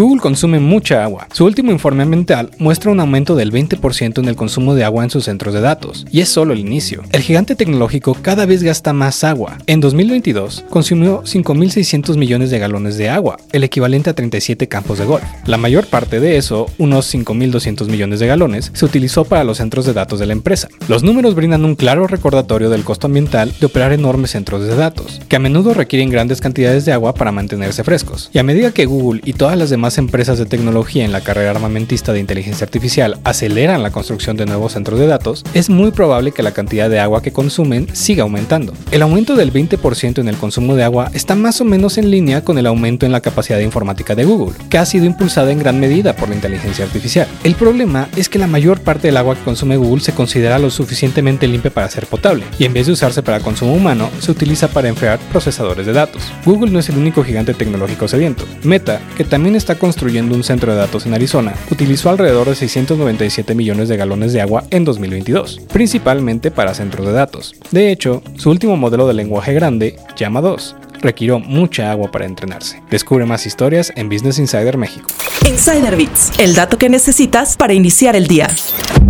Google consume mucha agua. Su último informe ambiental muestra un aumento del 20% en el consumo de agua en sus centros de datos, y es solo el inicio. El gigante tecnológico cada vez gasta más agua. En 2022, consumió 5.600 millones de galones de agua, el equivalente a 37 campos de golf. La mayor parte de eso, unos 5.200 millones de galones, se utilizó para los centros de datos de la empresa. Los números brindan un claro recordatorio del costo ambiental de operar enormes centros de datos, que a menudo requieren grandes cantidades de agua para mantenerse frescos. Y a medida que Google y todas las demás empresas de tecnología en la carrera armamentista de inteligencia artificial aceleran la construcción de nuevos centros de datos, es muy probable que la cantidad de agua que consumen siga aumentando. El aumento del 20% en el consumo de agua está más o menos en línea con el aumento en la capacidad informática de Google, que ha sido impulsada en gran medida por la inteligencia artificial. El problema es que la mayor parte del agua que consume Google se considera lo suficientemente limpia para ser potable, y en vez de usarse para consumo humano, se utiliza para enfriar procesadores de datos. Google no es el único gigante tecnológico sediento. Meta, que también está construyendo un centro de datos en Arizona, utilizó alrededor de 697 millones de galones de agua en 2022, principalmente para centros de datos. De hecho, su último modelo de lenguaje grande, Llama 2, requirió mucha agua para entrenarse. Descubre más historias en Business Insider México. Insider Bits, el dato que necesitas para iniciar el día.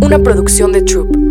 Una producción de Troop.